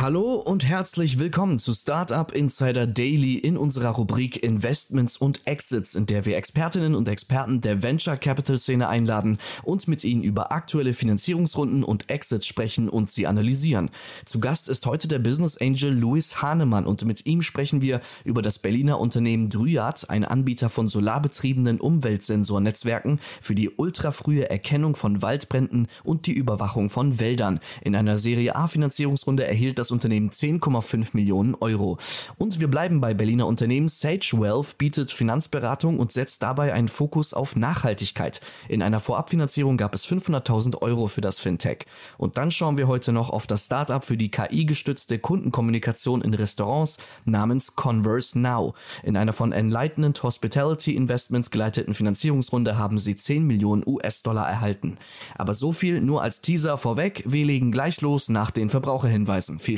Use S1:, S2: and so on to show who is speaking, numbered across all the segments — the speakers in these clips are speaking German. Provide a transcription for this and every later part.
S1: Hallo und herzlich willkommen zu Startup Insider Daily in unserer Rubrik Investments und Exits, in der wir Expertinnen und Experten der Venture Capital Szene einladen und mit ihnen über aktuelle Finanzierungsrunden und Exits sprechen und sie analysieren. Zu Gast ist heute der Business Angel Louis Hahnemann und mit ihm sprechen wir über das Berliner Unternehmen Dryad, ein Anbieter von solarbetriebenen Umweltsensornetzwerken für die ultrafrühe Erkennung von Waldbränden und die Überwachung von Wäldern. In einer Serie A Finanzierungsrunde erhielt das Unternehmen 10,5 Millionen Euro. Und wir bleiben bei Berliner Unternehmen. Sage Wealth bietet Finanzberatung und setzt dabei einen Fokus auf Nachhaltigkeit. In einer Vorabfinanzierung gab es 500.000 Euro für das Fintech. Und dann schauen wir heute noch auf das Startup für die KI-gestützte Kundenkommunikation in Restaurants namens Converse Now. In einer von Enlightenment Hospitality Investments geleiteten Finanzierungsrunde haben sie 10 Millionen US-Dollar erhalten. Aber so viel nur als Teaser vorweg. Wir legen gleich los nach den Verbraucherhinweisen. Viel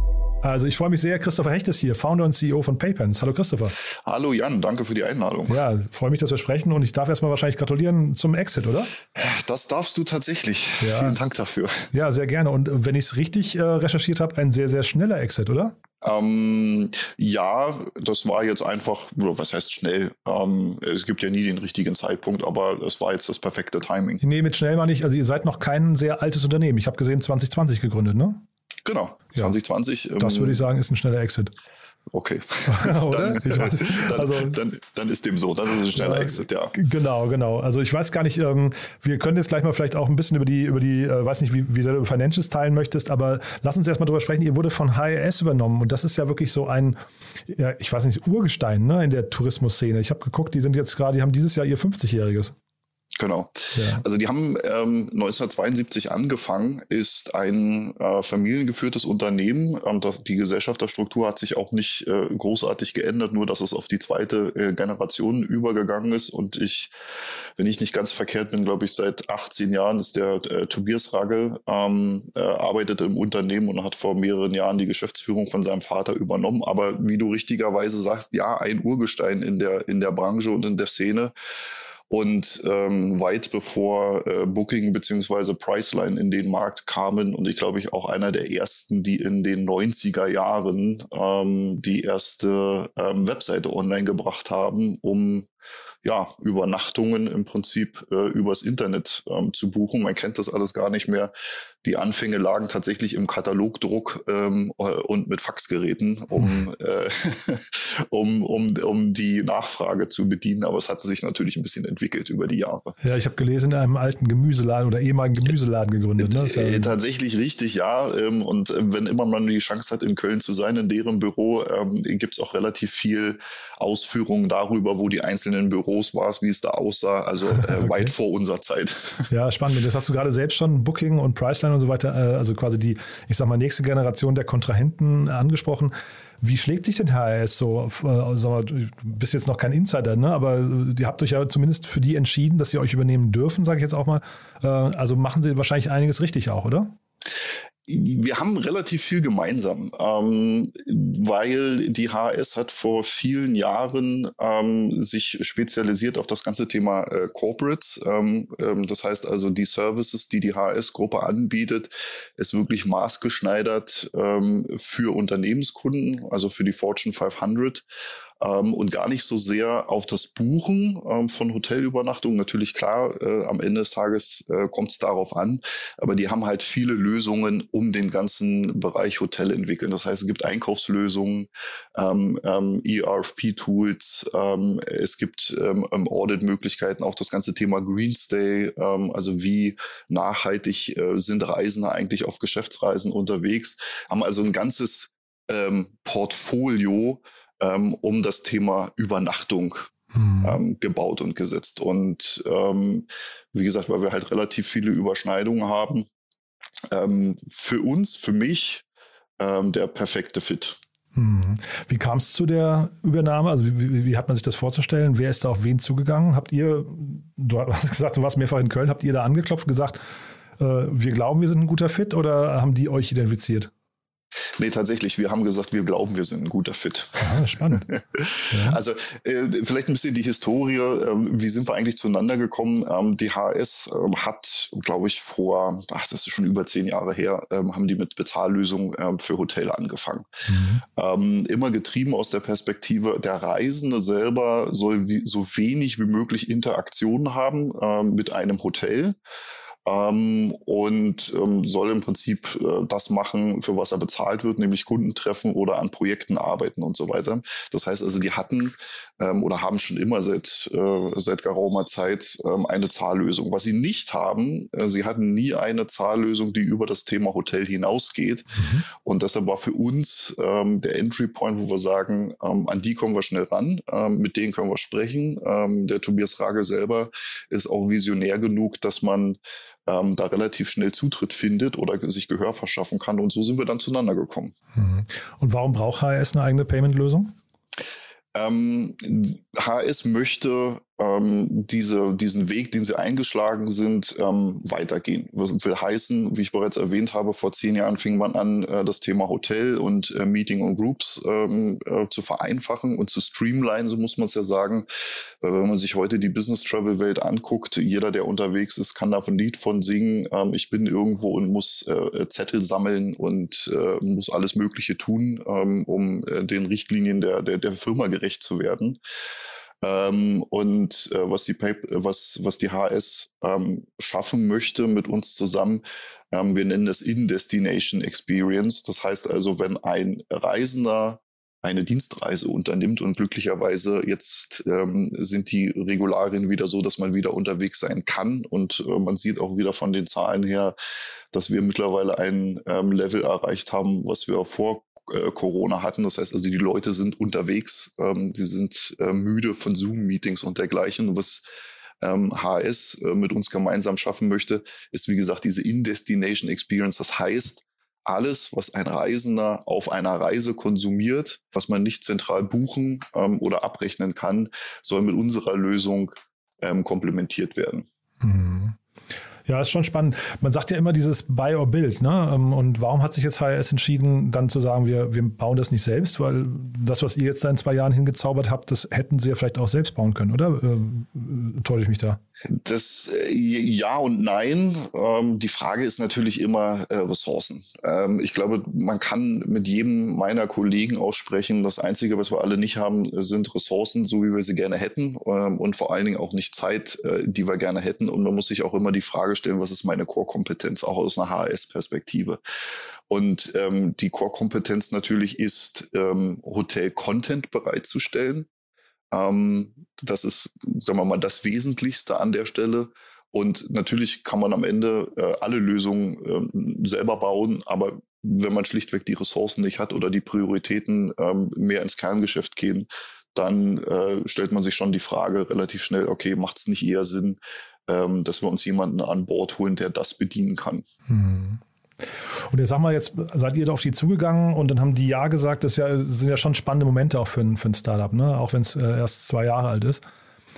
S2: Also ich freue mich sehr, Christopher Hecht ist hier, Founder und CEO von PayPens. Hallo Christopher.
S3: Hallo Jan, danke für die Einladung.
S2: Ja, freue mich, dass wir sprechen und ich darf erstmal wahrscheinlich gratulieren zum Exit, oder?
S3: Das darfst du tatsächlich.
S2: Ja.
S3: Vielen Dank dafür.
S2: Ja, sehr gerne. Und wenn ich es richtig äh, recherchiert habe, ein sehr, sehr schneller Exit, oder?
S3: Ähm, ja, das war jetzt einfach, was heißt schnell? Ähm, es gibt ja nie den richtigen Zeitpunkt, aber es war jetzt das perfekte Timing.
S2: Nee, mit schnell mal nicht. Also ihr seid noch kein sehr altes Unternehmen. Ich habe gesehen, 2020 gegründet, ne?
S3: Genau, 2020.
S2: Das
S3: ähm,
S2: würde ich sagen, ist ein schneller Exit.
S3: Okay. Dann,
S2: Also-
S3: dann, dann ist dem so, dann ist es ein schneller Exit, ja.
S2: Genau, genau. Also ich weiß gar nicht, ähm, wir können jetzt gleich mal vielleicht auch ein bisschen über die, über die, äh, weiß nicht, wie, wie sehr du über Financials teilen möchtest, aber lass uns erstmal drüber sprechen. Ihr wurde von HRS übernommen und das ist ja wirklich so ein, ja, ich weiß nicht, Urgestein ne, in der Tourismusszene. Ich habe geguckt, die sind jetzt gerade, die haben dieses Jahr ihr 50-jähriges.
S3: Genau.
S2: Ja.
S3: Also die haben ähm, 1972 angefangen, ist ein äh, familiengeführtes Unternehmen. Ähm, das, die Gesellschafterstruktur hat sich auch nicht äh, großartig geändert, nur dass es auf die zweite äh, Generation übergegangen ist. Und ich, wenn ich nicht ganz verkehrt bin, glaube ich, seit 18 Jahren ist der äh, Tobias Ragel, ähm, äh, arbeitet im Unternehmen und hat vor mehreren Jahren die Geschäftsführung von seinem Vater übernommen. Aber wie du richtigerweise sagst, ja, ein Urgestein in der, in der Branche und in der Szene. Und ähm, weit bevor äh, Booking beziehungsweise Priceline in den Markt kamen und ich glaube ich auch einer der ersten, die in den 90er Jahren ähm, die erste ähm, Webseite online gebracht haben, um ja, Übernachtungen im Prinzip äh, übers Internet ähm, zu buchen. Man kennt das alles gar nicht mehr. Die Anfänge lagen tatsächlich im Katalogdruck ähm, äh, und mit Faxgeräten, um, äh, um, um, um die Nachfrage zu bedienen. Aber es hat sich natürlich ein bisschen entwickelt über die Jahre.
S2: Ja, ich habe gelesen, in einem alten Gemüseladen oder ehemaligen Gemüseladen gegründet. Ne? Ja-
S3: Äh, tatsächlich richtig, ja. Ähm, und äh, wenn immer man die Chance hat, in Köln zu sein, in deren Büro, ähm, gibt es auch relativ viel Ausführungen darüber, wo die einzelnen Büros war, wie es da aussah. Also äh, weit vor unserer Zeit.
S2: Ja, spannend. Das hast du gerade selbst schon Booking und Priceline und so weiter, äh, also quasi die, ich sag mal, nächste Generation der Kontrahenten angesprochen. Wie schlägt sich denn HRS so? Äh, sag mal, du bist jetzt noch kein Insider, ne? aber äh, ihr habt euch ja zumindest für die entschieden, dass sie euch übernehmen dürfen, sage ich jetzt auch mal. Äh, Also machen sie wahrscheinlich einiges richtig auch, oder?
S3: Wir haben relativ viel gemeinsam, ähm, weil die HAS hat vor vielen Jahren ähm, sich spezialisiert auf das ganze Thema äh, Corporates. Ähm, ähm das heißt also, die Services, die die HAS-Gruppe anbietet, ist wirklich maßgeschneidert ähm, für Unternehmenskunden, also für die Fortune 500 ähm, und gar nicht so sehr auf das Buchen ähm, von Hotelübernachtungen. Natürlich klar, äh, am Ende des Tages äh, kommt es darauf an, aber die haben halt viele Lösungen um den ganzen Bereich Hotel entwickeln. Das heißt, es gibt Einkaufslösungen, ähm, ähm, ERFP-Tools, ähm, es gibt ähm, ähm, Audit-Möglichkeiten, auch das ganze Thema Greenstay, ähm, also wie nachhaltig äh, sind Reisende eigentlich auf Geschäftsreisen unterwegs, haben also ein ganzes ähm, Portfolio ähm, um das Thema Übernachtung hm. ähm, gebaut und gesetzt. Und ähm, wie gesagt, weil wir halt relativ viele Überschneidungen haben, ähm, für uns, für mich, ähm, der perfekte Fit.
S2: Hm. Wie kam es zu der Übernahme? Also wie, wie, wie, hat man sich das vorzustellen? Wer ist da auf wen zugegangen? Habt ihr, du hast gesagt, du warst mehrfach in Köln, habt ihr da angeklopft und gesagt, äh, wir glauben, wir sind ein guter Fit oder haben die euch identifiziert?
S3: Nee, tatsächlich, wir haben gesagt, wir glauben, wir sind ein guter Fit.
S2: Ah, spannend. ja.
S3: Also äh, vielleicht ein bisschen die Historie, äh, wie sind wir eigentlich zueinander gekommen? Ähm, die HS äh, hat, glaube ich, vor, ach, das ist schon über zehn Jahre her, ähm, haben die mit Bezahllösungen ähm, für Hotel angefangen. Mhm. Ähm, immer getrieben aus der Perspektive, der Reisende selber soll wie, so wenig wie möglich Interaktion haben ähm, mit einem Hotel ähm, und ähm, soll im Prinzip äh, das machen, für was er bezahlt wird, nämlich Kunden treffen oder an Projekten arbeiten und so weiter. Das heißt also, die hatten ähm, oder haben schon immer seit, äh, seit geraumer Zeit ähm, eine Zahllösung. Was sie nicht haben, äh, sie hatten nie eine Zahllösung, die über das Thema Hotel hinausgeht. Mhm. Und deshalb war für uns ähm, der Entry Point, wo wir sagen, ähm, an die kommen wir schnell ran, ähm, mit denen können wir sprechen. Ähm, der Tobias Rage selber ist auch visionär genug, dass man ähm, da relativ schnell Zutritt findet oder sich Gehör verschaffen kann. Und so sind wir dann zueinander gekommen.
S2: Mhm. Und warum braucht HS eine eigene Payment-Lösung?
S3: Ähm, HS möchte ähm, diese, diesen Weg, den sie eingeschlagen sind, ähm, weitergehen. Was will heißen, wie ich bereits erwähnt habe, vor zehn Jahren fing man an, äh, das Thema Hotel und äh, Meeting und Groups ähm, äh, zu vereinfachen und zu streamline, so muss man es ja sagen. Weil wenn man sich heute die Business Travel Welt anguckt, jeder, der unterwegs ist, kann davon Lied von singen. Ähm, ich bin irgendwo und muss äh, Zettel sammeln und äh, muss alles Mögliche tun, ähm, um äh, den Richtlinien der, der, der Firma gerecht zu werden. Ähm, und äh, was, die was, was die HS ähm, schaffen möchte mit uns zusammen, ähm, wir nennen das In-Destination Experience. Das heißt also, wenn ein Reisender eine Dienstreise unternimmt und glücklicherweise jetzt ähm, sind die Regularien wieder so, dass man wieder unterwegs sein kann und äh, man sieht auch wieder von den Zahlen her, dass wir mittlerweile ein ähm, Level erreicht haben, was wir vor äh, Corona hatten. Das heißt also, die Leute sind unterwegs, ähm, die sind äh, müde von Zoom-Meetings und dergleichen. Und was ähm, HS äh, mit uns gemeinsam schaffen möchte, ist wie gesagt diese In-Destination Experience. Das heißt, alles, was ein Reisender auf einer Reise konsumiert, was man nicht zentral buchen ähm, oder abrechnen kann, soll mit unserer Lösung ähm, komplementiert werden.
S2: Mhm. Ja, ist schon spannend. Man sagt ja immer dieses Buy or Build, ne? Ähm, und warum hat sich jetzt HRS entschieden, dann zu sagen, wir, wir bauen das nicht selbst? Weil das, was ihr jetzt da in zwei Jahren hingezaubert habt, das hätten sie ja vielleicht auch selbst bauen können, oder? Äh, täusche ich mich da?
S3: Das äh, ja und nein. Ähm, die Frage ist natürlich immer äh, Ressourcen. Ähm, ich glaube, man kann mit jedem meiner Kollegen aussprechen, das Einzige, was wir alle nicht haben, sind Ressourcen, so wie wir sie gerne hätten ähm, und vor allen Dingen auch nicht Zeit, äh, die wir gerne hätten. Und man muss sich auch immer die Frage stellen, was ist meine Core-Kompetenz, auch aus einer HS-Perspektive. Und die Core-Kompetenz natürlich ist, Hotel-Content bereitzustellen. Ähm, das ist, sagen wir mal, das Wesentlichste an der Stelle. Und natürlich kann man am Ende äh, alle Lösungen äh, selber bauen, aber wenn man schlichtweg die Ressourcen nicht hat oder die Prioritäten ähm, mehr ins Kerngeschäft gehen, dann äh, stellt man sich schon die Frage relativ schnell, okay, macht es nicht eher Sinn, ähm, dass wir uns jemanden an Bord holen, der das bedienen kann.
S2: Hm. Und jetzt sag mal, jetzt seid ihr da auf die zugegangen und dann haben die Ja gesagt, das, ja, das sind ja schon spannende Momente auch für ein, für ein Startup, ne? auch wenn es äh, erst zwei Jahre alt ist.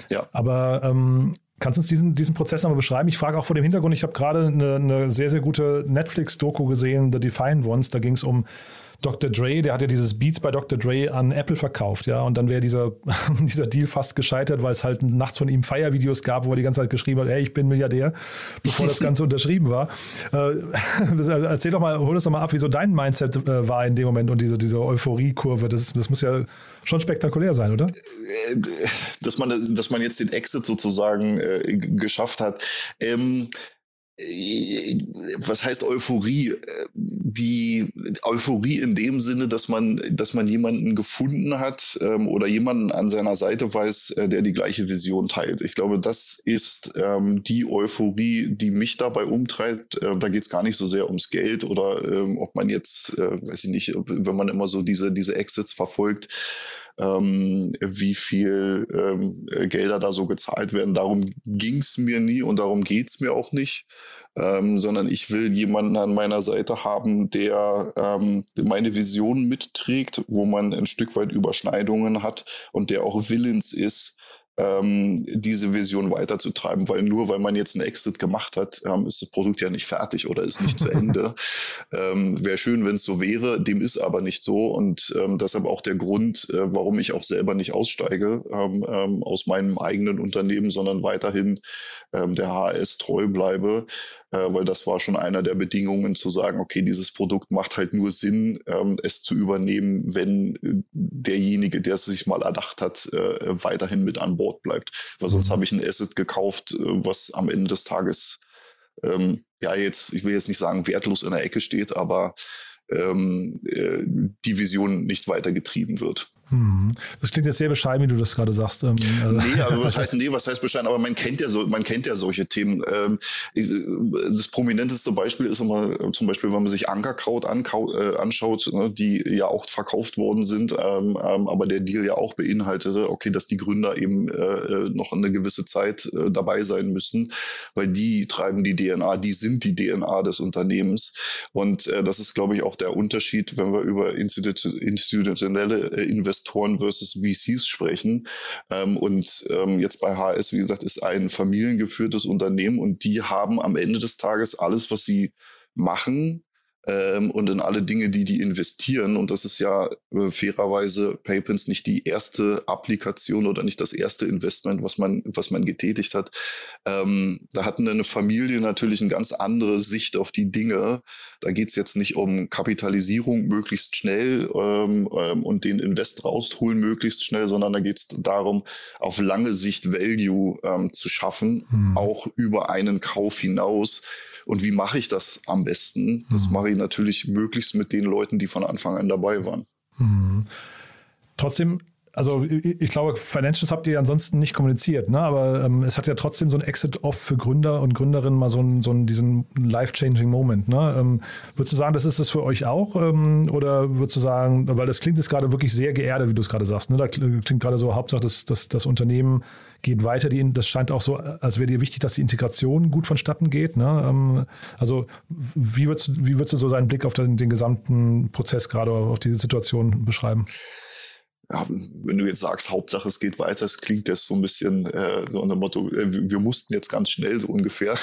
S3: Ja.
S2: Aber ähm, Kannst du uns diesen, diesen Prozess nochmal beschreiben? Ich frage auch vor dem Hintergrund, ich habe gerade eine, eine sehr, sehr gute Netflix-Doku gesehen, The Defiant Ones. Da ging es um Dr. Dre, der hat ja dieses Beats bei Dr. Dre an Apple verkauft, ja, und dann wäre dieser, dieser Deal fast gescheitert, weil es halt nachts von ihm Feiervideos gab, wo er die ganze Zeit geschrieben hat, hey, ich bin Milliardär, bevor das Ganze unterschrieben war. Äh, erzähl doch mal, hol uns doch mal ab, wie so dein Mindset äh, war in dem Moment und diese, diese Euphorie-Kurve, das, das muss ja schon spektakulär sein, oder?
S3: Dass man, dass man jetzt den Exit sozusagen äh, geschafft hat. Ähm, äh, was heißt Euphorie? Die Euphorie in dem Sinne, dass man, dass man jemanden gefunden hat ähm, oder jemanden an seiner Seite weiß, äh, der die gleiche Vision teilt. Ich glaube, das ist ähm, die Euphorie, die mich dabei umtreibt. Äh, da geht es gar nicht so sehr ums Geld oder ähm, ob man jetzt, äh, weiß ich nicht, wenn man immer so diese, diese Exits verfolgt, ähm, wie viel ähm, Gelder da so gezahlt werden. Darum ging es mir nie und darum geht es mir auch nicht, ähm, sondern ich will jemanden an meiner Seite haben, der ähm, meine Vision mitträgt, wo man ein Stück weit Überschneidungen hat und der auch willens ist, ähm, diese Vision weiterzutreiben, weil nur weil man jetzt einen Exit gemacht hat, ähm, ist das Produkt ja nicht fertig oder ist nicht zu Ende. ähm, wäre schön, wenn es so wäre, dem ist aber nicht so und ähm, deshalb auch der Grund, äh, warum ich auch selber nicht aussteige ähm, ähm, aus meinem eigenen Unternehmen, sondern weiterhin ähm, der HS treu bleibe, äh, weil das war schon einer der Bedingungen zu sagen, okay, dieses Produkt macht halt nur Sinn, ähm, es zu übernehmen, wenn äh, derjenige, der es sich mal erdacht hat, äh, weiterhin mit an Bord Bord bleibt. Weil sonst mhm. habe ich ein Asset gekauft, äh, was am Ende des Tages, ähm, ja, jetzt, ich will jetzt nicht sagen, wertlos in der Ecke steht, aber ähm, äh, die Vision nicht weitergetrieben wird.
S2: Hm. Das klingt jetzt sehr bescheiden, wie du das gerade sagst. Ähm,
S3: äh. nee, also was heißt, nee, was heißt bescheiden? Aber man kennt ja so, man kennt ja solche Themen. Ähm, das prominenteste Beispiel ist immer zum Beispiel, wenn man sich Ankerkraut äh, anschaut, ne, die ja auch verkauft worden sind, ähm, aber der Deal ja auch beinhaltete, okay, dass die Gründer eben äh, noch eine gewisse Zeit dabei sein müssen, weil die treiben die DNA, die sind die DNA des Unternehmens. Und das ist, glaube ich, auch der Unterschied, wenn wir über institutionelle Investitionen Investoren versus VCs sprechen. Ähm, und ähm, jetzt bei HS, wie gesagt, ist ein familiengeführtes Unternehmen und die haben am Ende des Tages alles, was sie machen, ähm, und in alle Dinge, die die investieren. Und das ist ja äh, fairerweise PayPins nicht die erste Applikation oder nicht das erste Investment, was man, was man getätigt hat. Ähm, da hatten eine Familie natürlich eine ganz andere Sicht auf die Dinge. Da geht es jetzt nicht um Kapitalisierung möglichst schnell ähm, ähm und den Invest rausholen möglichst schnell, sondern da geht es darum, auf lange Sicht Value ähm, zu schaffen, hm. auch über einen Kauf hinaus und wie mache ich das am besten? Das mhm. mache ich natürlich möglichst mit den Leuten, die von Anfang an dabei waren.
S2: Mhm. Trotzdem also ich glaube, Financials habt ihr ansonsten nicht kommuniziert, ne? aber ähm, es hat ja trotzdem so ein Exit oft für Gründer und Gründerinnen mal so, ein, so einen, diesen life-changing Moment. Ne? Ähm, würdest du sagen, das ist es für euch auch? Ähm, oder würdest du sagen, weil das klingt jetzt gerade wirklich sehr geerdet, wie du es gerade sagst. Ne? Da klingt gerade so, Hauptsache, das, das, das Unternehmen geht weiter. Die, das scheint auch so, als wäre dir wichtig, dass die Integration gut vonstatten geht. Ne? Ähm, also wie würdest, wie würdest du so seinen Blick auf den, den gesamten Prozess gerade, auf diese Situation beschreiben?
S3: Ja, wenn du jetzt sagst, Hauptsache es geht weiter, es klingt das so ein bisschen äh, so unter dem Motto, äh, wir mussten jetzt ganz schnell so ungefähr.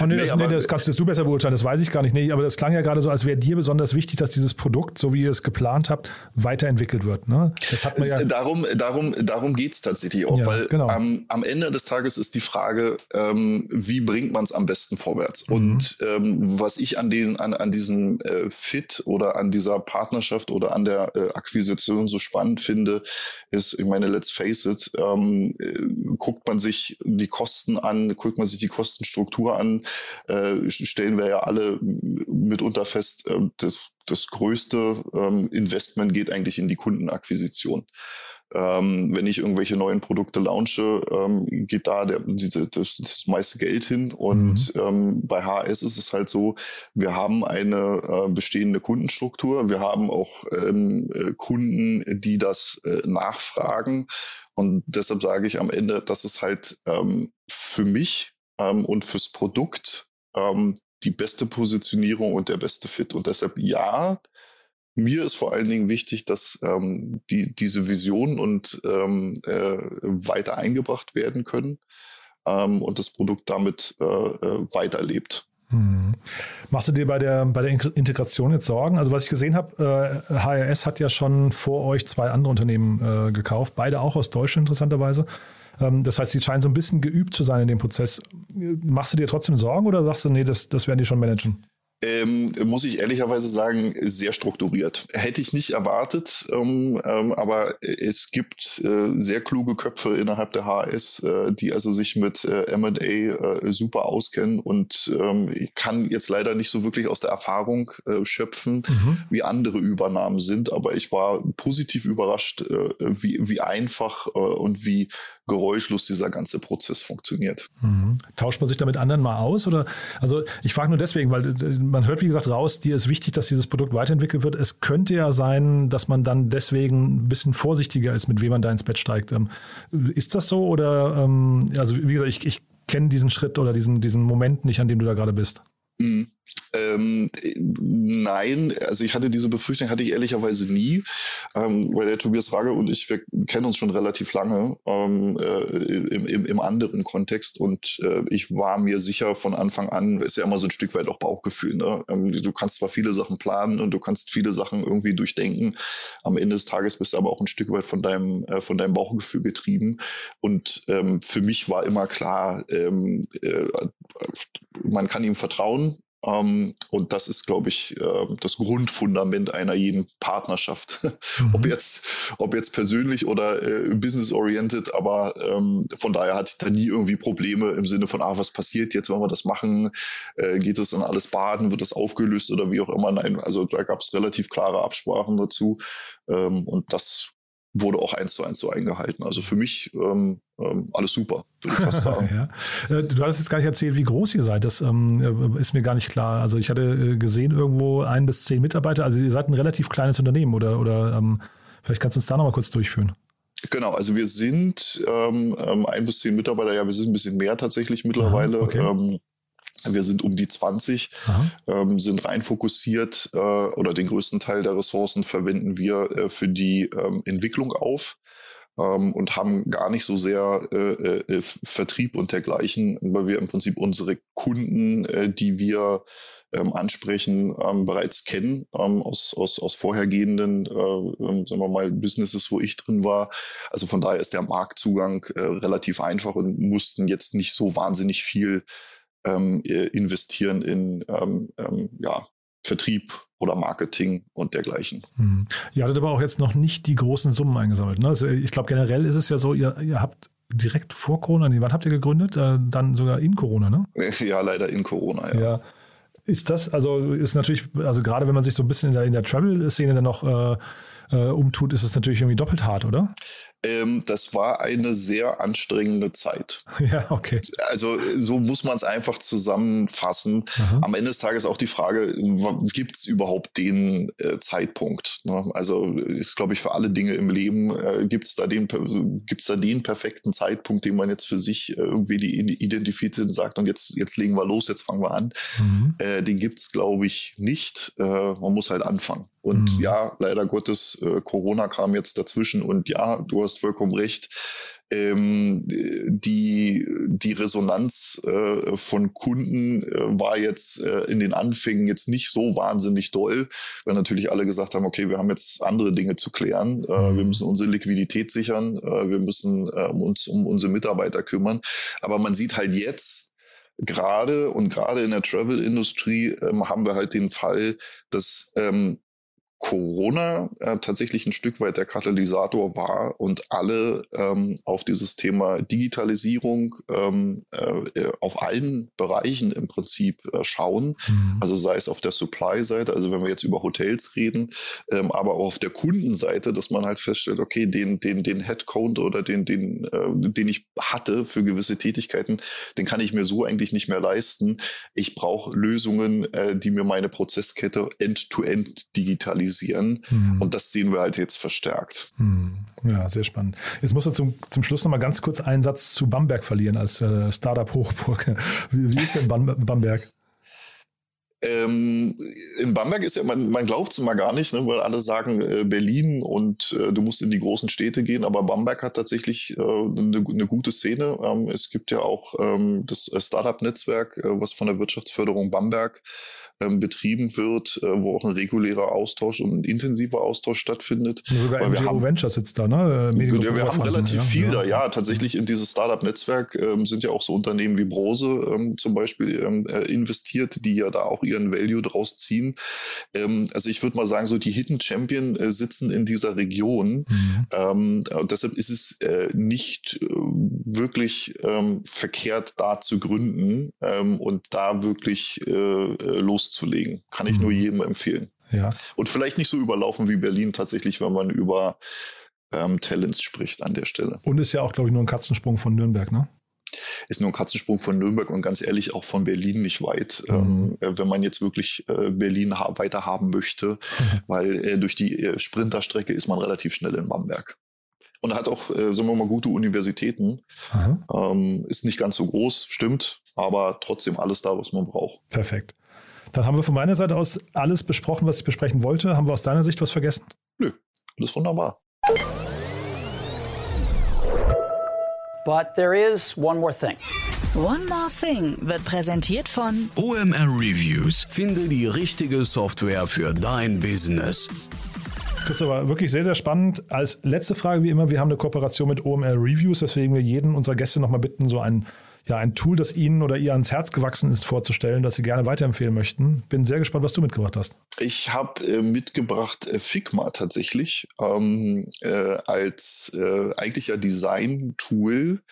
S2: Oh, nee, nee, das, aber, nee, das kannst du besser beurteilen, das weiß ich gar nicht. Nee, aber das klang ja gerade so, als wäre dir besonders wichtig, dass dieses Produkt, so wie ihr es geplant habt, weiterentwickelt wird. Ne?
S3: Das hat man ja darum darum, darum geht es tatsächlich auch, ja, weil genau. am, am Ende des Tages ist die Frage, ähm, wie bringt man es am besten vorwärts? Mhm. Und ähm, was ich an, den, an, an diesem äh, Fit oder an dieser Partnerschaft oder an der äh, Akquisition so spannend finde, ist, ich meine, let's face it, ähm, äh, guckt man sich die Kosten an, guckt man sich die Kostenstruktur an, äh, stellen wir ja alle mitunter fest, äh, das, das größte ähm, Investment geht eigentlich in die Kundenakquisition. Ähm, wenn ich irgendwelche neuen Produkte launche, ähm, geht da der, das, das meiste Geld hin. Und mhm. ähm, bei HS ist es halt so, wir haben eine äh, bestehende Kundenstruktur. Wir haben auch ähm, äh, Kunden, die das äh, nachfragen. Und deshalb sage ich am Ende, das ist halt ähm, für mich ähm, und fürs Produkt die beste Positionierung und der beste Fit. Und deshalb ja, mir ist vor allen Dingen wichtig, dass ähm, die, diese Visionen und ähm, äh, weiter eingebracht werden können. ähm, und das Produkt damit äh, äh weiterlebt.
S2: Hm. Machst du dir bei der, bei der Integration jetzt Sorgen? Also was ich gesehen habe, äh, HRS hat ja schon vor euch zwei andere Unternehmen äh, gekauft, beide auch aus Deutschland interessanterweise. Ähm, das heißt, sie scheinen so ein bisschen geübt zu sein in dem Prozess. Machst du dir trotzdem Sorgen oder sagst du, nee, das, das werden die schon managen?
S3: Ähm, muss ich ehrlicherweise sagen, sehr strukturiert. Hätte ich nicht erwartet, ähm, ähm, aber es gibt äh, sehr kluge Köpfe innerhalb der HS, äh, die also sich mit äh, MA äh, super auskennen und ähm, ich kann jetzt leider nicht so wirklich aus der Erfahrung äh, schöpfen, mhm. wie andere Übernahmen sind, aber ich war positiv überrascht, äh, wie, wie einfach und wie geräuschlos dieser ganze Prozess funktioniert.
S2: Mhm. Tauscht man sich damit anderen mal aus? Oder also ich frage nur deswegen, weil man hört, wie gesagt, raus, dir ist wichtig, dass dieses Produkt weiterentwickelt wird. Es könnte ja sein, dass man dann deswegen ein bisschen vorsichtiger ist, mit wem man da ins Bett steigt. Ähm, ist das so? Oder ähm, also wie gesagt, ich, ich kenne diesen Schritt oder diesen, diesen Moment nicht, an dem du da gerade bist.
S3: Mhm. Ähm, nein, also ich hatte diese Befürchtung, hatte ich ehrlicherweise nie, ähm, weil der Tobias Rage und ich, wir kennen uns schon relativ lange ähm, äh, im, im, im, anderen Kontext und äh, ich war mir sicher von Anfang an, ist ja immer so ein Stück weit auch Bauchgefühl. Ne? Ähm, du kannst zwar viele Sachen planen und du kannst viele Sachen irgendwie durchdenken, am Ende des Tages bist du aber auch ein Stück weit von deinem, äh, von deinem Bauchgefühl getrieben und ähm, für mich war immer klar, ähm, äh, man kann ihm vertrauen, ähm, und das ist, glaube ich, äh, das Grundfundament einer jeden Partnerschaft. Mhm. ob, jetzt, ob jetzt persönlich oder äh, business-oriented, aber ähm, von daher hatte ich da nie irgendwie Probleme im Sinne von, ah, was passiert jetzt, wenn wir das machen? Äh, geht es dann alles baden? Wird das aufgelöst oder wie auch immer? Nein, also da gab es relativ klare Absprachen dazu. Ähm, und das wurde auch eins zu eins so eingehalten. Also für mich ähm, ähm, alles super, würde ich fast sagen.
S2: ja. Äh, du hattest jetzt gar nicht erzählt, wie groß ihr seid. Das ähm, ist mir gar nicht klar. Also ich hatte äh, gesehen irgendwo ein bis zehn Mitarbeiter. Also ihr seid ein relativ kleines Unternehmen oder, oder ähm, vielleicht kannst du uns da nochmal kurz durchführen.
S3: Genau, also wir sind ähm, ähm, ein bis zehn Mitarbeiter, ja, wir sind ein bisschen mehr tatsächlich mittlerweile. Aha, okay. ähm, wir sind um die 20, ähm, sind rein fokussiert äh, oder den größten Teil der Ressourcen verwenden wir äh, für die ähm, Entwicklung auf ähm, und haben gar nicht so sehr äh, äh, Vertrieb und dergleichen, weil wir im Prinzip unsere Kunden, äh, die wir ähm, ansprechen, ähm, bereits kennen ähm, aus, aus, aus vorhergehenden, äh, sagen wir mal, Businesses, wo ich drin war. Also von daher ist der Marktzugang relativ einfach und mussten jetzt nicht so wahnsinnig viel ähm, investieren in ähm, ähm, ja, Vertrieb oder Marketing und dergleichen.
S2: Hm. Ihr hattet aber auch jetzt noch nicht die großen Summen eingesammelt. Ne? Also ich glaube, generell ist es ja so, ihr, ihr habt direkt vor Corona, nee, wann habt ihr gegründet? Äh, dann sogar in Corona, ne?
S3: Ja, leider in Corona, ja.
S2: ja. Ist das, also ist natürlich, also gerade wenn man sich so ein bisschen in der, in der Travel-Szene dann noch äh, äh, umtut, ist es natürlich irgendwie doppelt hart, oder?
S3: Ähm, das war eine sehr anstrengende Zeit.
S2: Ja, okay.
S3: Also so muss man es einfach zusammenfassen. Aha. Am Ende des Tages auch die Frage, gibt es überhaupt den äh, Zeitpunkt? Ne? Also ist, glaube ich, für alle Dinge im Leben, äh, gibt es da, den, da den perfekten Zeitpunkt, den man jetzt für sich äh, irgendwie die identifiziert und sagt, und jetzt, jetzt legen wir los, jetzt fangen wir an. Mhm. Äh, den gibt es, glaube ich, nicht. Äh, man muss halt anfangen. Und mhm. ja, leider Gottes, äh, Corona kam jetzt dazwischen und ja, du hast vollkommen recht. Ähm, die, die Resonanz äh, von Kunden äh, war jetzt äh, in den Anfängen jetzt nicht so wahnsinnig doll, weil natürlich alle gesagt haben, okay, wir haben jetzt andere Dinge zu klären. Äh, wir mhm. müssen unsere Liquidität sichern, äh, wir müssen äh, uns um unsere Mitarbeiter kümmern. Aber man sieht halt jetzt, gerade und gerade in der Travel-Industrie ähm, haben wir halt den Fall, dass ähm, Corona äh, tatsächlich ein Stück weit der Katalysator war und alle ähm, auf dieses Thema Digitalisierung ähm, äh, auf allen Bereichen im Prinzip äh, schauen. Mhm. Also sei es auf der Supply-Seite, also wenn wir jetzt über Hotels reden, ähm, aber auch auf der Kundenseite, dass man halt feststellt, okay, den, den, den Headcount oder den, den, äh, den ich hatte für gewisse Tätigkeiten, den kann ich mir so eigentlich nicht mehr leisten. Ich brauche Lösungen, äh, die mir meine Prozesskette end-to-end -end digitalisieren organisieren. Mhm. Und das sehen wir halt jetzt verstärkt.
S2: Mhm. Ja, sehr spannend. Jetzt musst du zum, zum Schluss noch mal ganz kurz einen Satz zu Bamberg verlieren als äh, Startup-Hochburg. Wie, wie, ist denn Bamberg?
S3: Ähm, in Bamberg ist ja, man, man glaubt es immer gar nicht, ne, weil alle sagen äh, Berlin und äh, du musst in die großen Städte gehen, aber Bamberg hat tatsächlich äh, eine, eine gute Szene. Ähm, es gibt ja auch ähm, das äh, Startup-Netzwerk, äh, was von der Wirtschaftsförderung Bamberg betrieben wird, äh, wo auch ein regulärer Austausch und ein intensiver Austausch stattfindet.
S2: Sogar MGO haben, Ventures sitzt da, ne?
S3: Äh, ja, wir haben relativ ja, viel ja. da, ja. Tatsächlich in dieses Startup-Netzwerk ähm, sind ja auch so Unternehmen wie Brose ähm, zum Beispiel ähm, äh, investiert, die ja da auch ihren Value draus ziehen. Ähm, also ich würde mal sagen, so die Hidden Champion äh, sitzen in dieser Region. Mhm. Ähm, deshalb ist es äh, nicht äh, wirklich verkehrt, da zu gründen und da wirklich los loszulegen. Kann ich mhm. nur jedem empfehlen.
S2: Ja.
S3: Und vielleicht nicht so überlaufen wie Berlin tatsächlich, wenn man über ähm, Talents spricht an der Stelle.
S2: Und ist ja auch, glaube ich, nur ein Katzensprung von Nürnberg, ne?
S3: Ist nur ein Katzensprung von Nürnberg und ganz ehrlich auch von Berlin nicht weit, mhm. ähm, äh, wenn man jetzt wirklich äh, Berlin ha weiter haben möchte, mhm. weil äh, durch die äh, Sprinterstrecke ist man relativ schnell in Bamberg. Und hat auch, äh, sagen wir mal, gute Universitäten. Ähm, ist nicht ganz so groß, stimmt, aber trotzdem alles da, was man braucht.
S2: Perfekt. Dann haben wir von meiner Seite aus alles besprochen, was ich besprechen wollte. Haben wir aus deiner Sicht was vergessen?
S3: Nö, alles wunderbar.
S4: But there is one more thing. One More Thing wird präsentiert von
S5: OMR Reviews. Finde die richtige Software für dein Business.
S2: Das ist aber wirklich sehr, sehr spannend. Als letzte Frage, wie immer, wir haben eine Kooperation mit OMR Reviews, weswegen wir jeden unserer Gäste nochmal bitten, so ein ja, ein Tool, das Ihnen oder ihr ans Herz gewachsen ist, vorzustellen, das Sie gerne weiterempfehlen möchten. Bin sehr gespannt, was du mitgebracht hast.
S3: Ich habe äh, mitgebracht äh, Figma tatsächlich ähm, äh, als äh, eigentlich ja Design-Tool.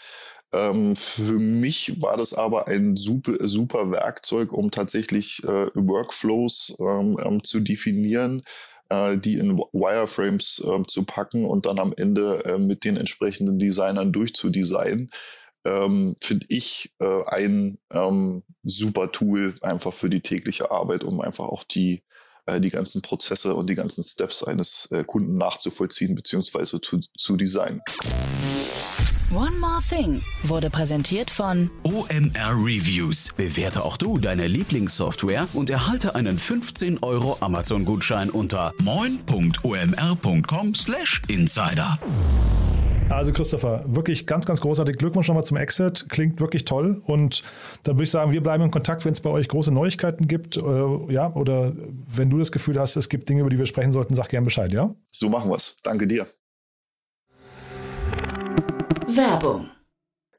S3: Ähm, für mich war das aber ein super, super Werkzeug, um tatsächlich äh, Workflows ähm, ähm zu definieren äh, die in Wireframes äh, zu packen und dann am Ende mit den entsprechenden Designern durchzudesignen ähm, finde ich äh, ein ähm, super Tool einfach für die tägliche Arbeit, um einfach auch die äh, die ganzen Prozesse und die ganzen Steps eines äh, Kunden nachzuvollziehen bzw. Zu, zu designen.
S4: One More Thing wurde präsentiert von
S5: OMR Reviews. Bewerte auch du deine Lieblingssoftware und erhalte einen 15 Euro Amazon-Gutschein unter moin.omr.com/insider.
S2: Also Christopher, wirklich ganz, ganz großartig. Glückwunsch nochmal zum Exit. Klingt wirklich toll. Und dann würde ich sagen, wir bleiben in Kontakt, wenn es bei euch große Neuigkeiten gibt. Äh, ja, oder wenn du das Gefühl hast, es gibt Dinge, über die wir sprechen sollten, sag gerne Bescheid, ja?
S3: So machen wir es. Danke dir.
S4: Werbung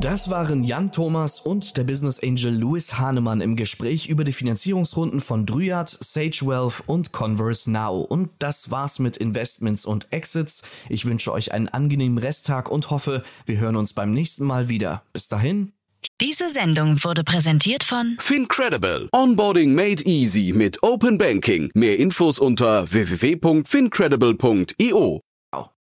S1: Das waren Jan Thomas und der Business Angel Louis Hahnemann im Gespräch über die Finanzierungsrunden von Dryad, Sage Wealth und Converse Now. Und das war's mit Investments und Exits. Ich wünsche euch einen angenehmen Resttag und hoffe, wir hören uns beim nächsten Mal wieder. Bis dahin.
S4: Diese Sendung wurde präsentiert von
S5: Fincredible. Onboarding made easy mit Open Banking. Mehr Infos unter www.fincredible.io.